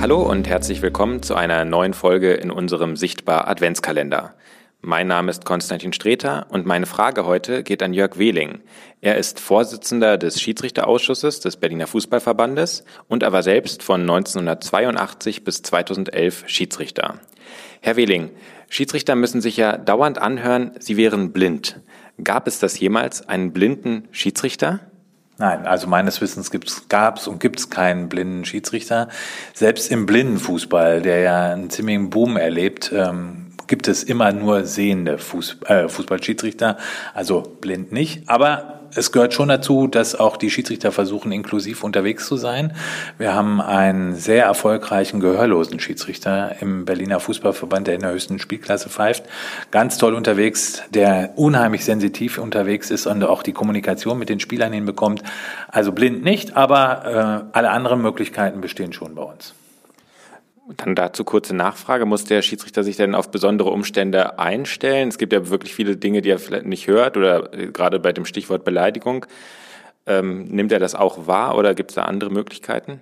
Hallo und herzlich willkommen zu einer neuen Folge in unserem Sichtbar Adventskalender. Mein Name ist Konstantin Streter und meine Frage heute geht an Jörg Wehling. Er ist Vorsitzender des Schiedsrichterausschusses des Berliner Fußballverbandes und er war selbst von 1982 bis 2011 Schiedsrichter. Herr Wehling, Schiedsrichter müssen sich ja dauernd anhören, sie wären blind. Gab es das jemals, einen blinden Schiedsrichter? Nein, also meines Wissens gab es und gibt es keinen blinden Schiedsrichter. Selbst im Blindenfußball, der ja einen ziemlichen Boom erlebt, ähm, gibt es immer nur sehende Fuß, äh, Fußballschiedsrichter, also blind nicht. Aber es gehört schon dazu, dass auch die Schiedsrichter versuchen, inklusiv unterwegs zu sein. Wir haben einen sehr erfolgreichen gehörlosen Schiedsrichter im Berliner Fußballverband, der in der höchsten Spielklasse pfeift. Ganz toll unterwegs, der unheimlich sensitiv unterwegs ist und auch die Kommunikation mit den Spielern hinbekommt. Also blind nicht, aber äh, alle anderen Möglichkeiten bestehen schon bei uns. Dann dazu kurze Nachfrage. Muss der Schiedsrichter sich denn auf besondere Umstände einstellen? Es gibt ja wirklich viele Dinge, die er vielleicht nicht hört oder äh, gerade bei dem Stichwort Beleidigung. Ähm, nimmt er das auch wahr oder gibt es da andere Möglichkeiten?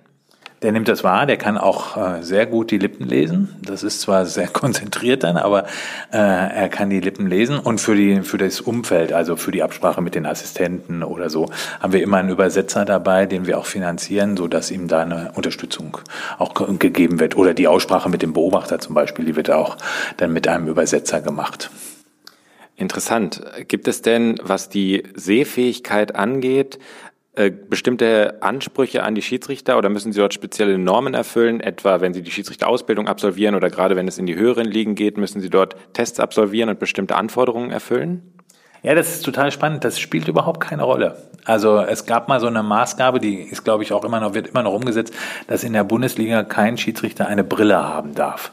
Der nimmt das wahr, der kann auch äh, sehr gut die Lippen lesen. Das ist zwar sehr konzentriert dann, aber äh, er kann die Lippen lesen. Und für, die, für das Umfeld, also für die Absprache mit den Assistenten oder so, haben wir immer einen Übersetzer dabei, den wir auch finanzieren, so dass ihm da eine Unterstützung auch gegeben wird. Oder die Aussprache mit dem Beobachter zum Beispiel, die wird auch dann mit einem Übersetzer gemacht. Interessant. Gibt es denn, was die Sehfähigkeit angeht, äh, bestimmte Ansprüche an die Schiedsrichter oder müssen sie dort spezielle Normen erfüllen? Etwa, wenn sie die Schiedsrichterausbildung absolvieren oder gerade wenn es in die höheren Ligen geht, müssen sie dort Tests absolvieren und bestimmte Anforderungen erfüllen? Ja, das ist total spannend. Das spielt überhaupt keine Rolle. Also es gab mal so eine Maßgabe, die ist, glaube ich, auch immer noch, wird immer noch umgesetzt, dass in der Bundesliga kein Schiedsrichter eine Brille haben darf.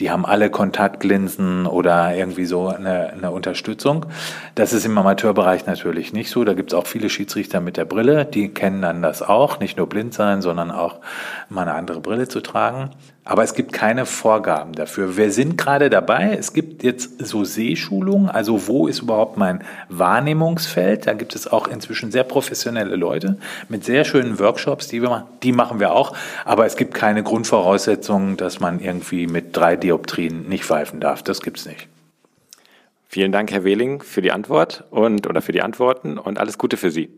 Die haben alle Kontaktlinsen oder irgendwie so eine, eine Unterstützung. Das ist im Amateurbereich natürlich nicht so. Da gibt es auch viele Schiedsrichter mit der Brille, die kennen dann das auch, nicht nur blind sein, sondern auch mal eine andere Brille zu tragen. Aber es gibt keine Vorgaben dafür. Wir sind gerade dabei. Es gibt jetzt so Sehschulungen. Also wo ist überhaupt mein Wahrnehmungsfeld? Da gibt es auch inzwischen sehr professionelle Leute mit sehr schönen Workshops, die wir machen. Die machen wir auch. Aber es gibt keine Grundvoraussetzungen, dass man irgendwie mit drei Dioptrien nicht pfeifen darf. Das gibt's nicht. Vielen Dank, Herr Wehling, für die Antwort und oder für die Antworten und alles Gute für Sie.